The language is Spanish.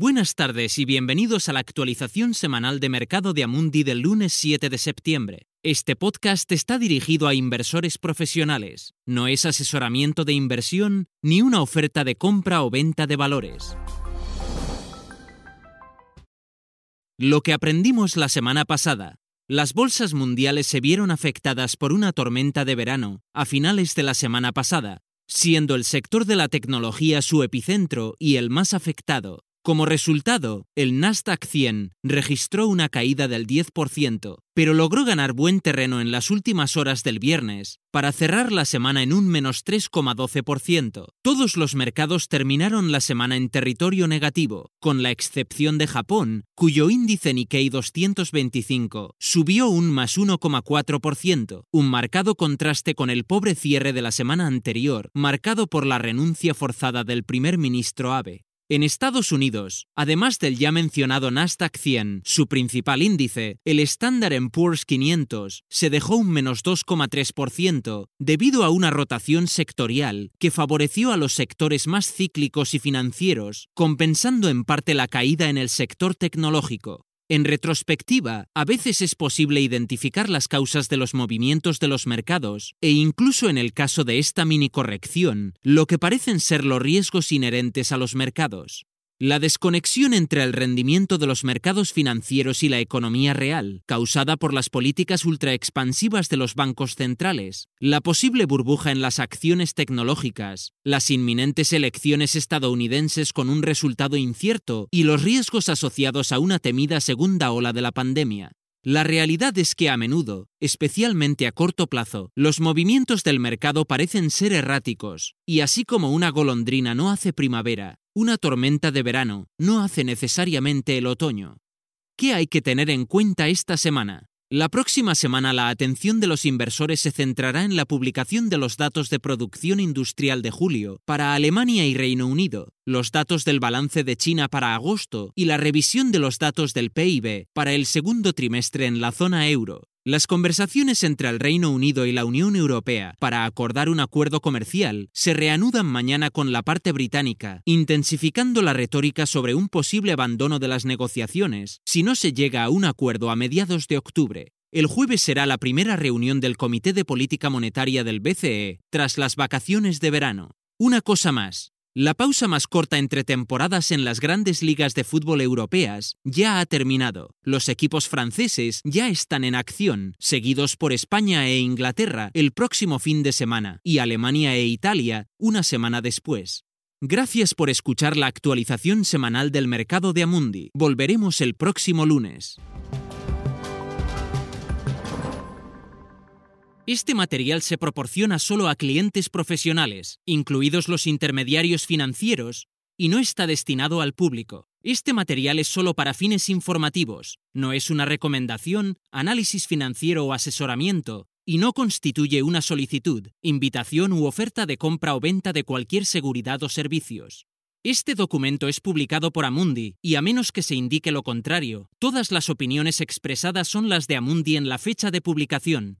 Buenas tardes y bienvenidos a la actualización semanal de mercado de Amundi del lunes 7 de septiembre. Este podcast está dirigido a inversores profesionales, no es asesoramiento de inversión ni una oferta de compra o venta de valores. Lo que aprendimos la semana pasada. Las bolsas mundiales se vieron afectadas por una tormenta de verano a finales de la semana pasada, siendo el sector de la tecnología su epicentro y el más afectado, como resultado, el Nasdaq 100 registró una caída del 10%, pero logró ganar buen terreno en las últimas horas del viernes, para cerrar la semana en un menos 3,12%. Todos los mercados terminaron la semana en territorio negativo, con la excepción de Japón, cuyo índice Nikkei 225 subió un más 1,4%, un marcado contraste con el pobre cierre de la semana anterior, marcado por la renuncia forzada del primer ministro Abe. En Estados Unidos, además del ya mencionado Nasdaq 100, su principal índice, el Standard Poor's 500 se dejó un menos 2,3% debido a una rotación sectorial que favoreció a los sectores más cíclicos y financieros, compensando en parte la caída en el sector tecnológico. En retrospectiva, a veces es posible identificar las causas de los movimientos de los mercados e incluso en el caso de esta mini corrección, lo que parecen ser los riesgos inherentes a los mercados. La desconexión entre el rendimiento de los mercados financieros y la economía real, causada por las políticas ultraexpansivas de los bancos centrales, la posible burbuja en las acciones tecnológicas, las inminentes elecciones estadounidenses con un resultado incierto y los riesgos asociados a una temida segunda ola de la pandemia, la realidad es que a menudo, especialmente a corto plazo, los movimientos del mercado parecen ser erráticos, y así como una golondrina no hace primavera, una tormenta de verano no hace necesariamente el otoño. ¿Qué hay que tener en cuenta esta semana? La próxima semana la atención de los inversores se centrará en la publicación de los datos de producción industrial de julio para Alemania y Reino Unido, los datos del balance de China para agosto y la revisión de los datos del PIB para el segundo trimestre en la zona euro. Las conversaciones entre el Reino Unido y la Unión Europea para acordar un acuerdo comercial se reanudan mañana con la parte británica, intensificando la retórica sobre un posible abandono de las negociaciones si no se llega a un acuerdo a mediados de octubre. El jueves será la primera reunión del Comité de Política Monetaria del BCE tras las vacaciones de verano. Una cosa más, la pausa más corta entre temporadas en las grandes ligas de fútbol europeas ya ha terminado. Los equipos franceses ya están en acción, seguidos por España e Inglaterra el próximo fin de semana y Alemania e Italia una semana después. Gracias por escuchar la actualización semanal del mercado de Amundi. Volveremos el próximo lunes. Este material se proporciona solo a clientes profesionales, incluidos los intermediarios financieros, y no está destinado al público. Este material es solo para fines informativos, no es una recomendación, análisis financiero o asesoramiento, y no constituye una solicitud, invitación u oferta de compra o venta de cualquier seguridad o servicios. Este documento es publicado por Amundi y a menos que se indique lo contrario, todas las opiniones expresadas son las de Amundi en la fecha de publicación,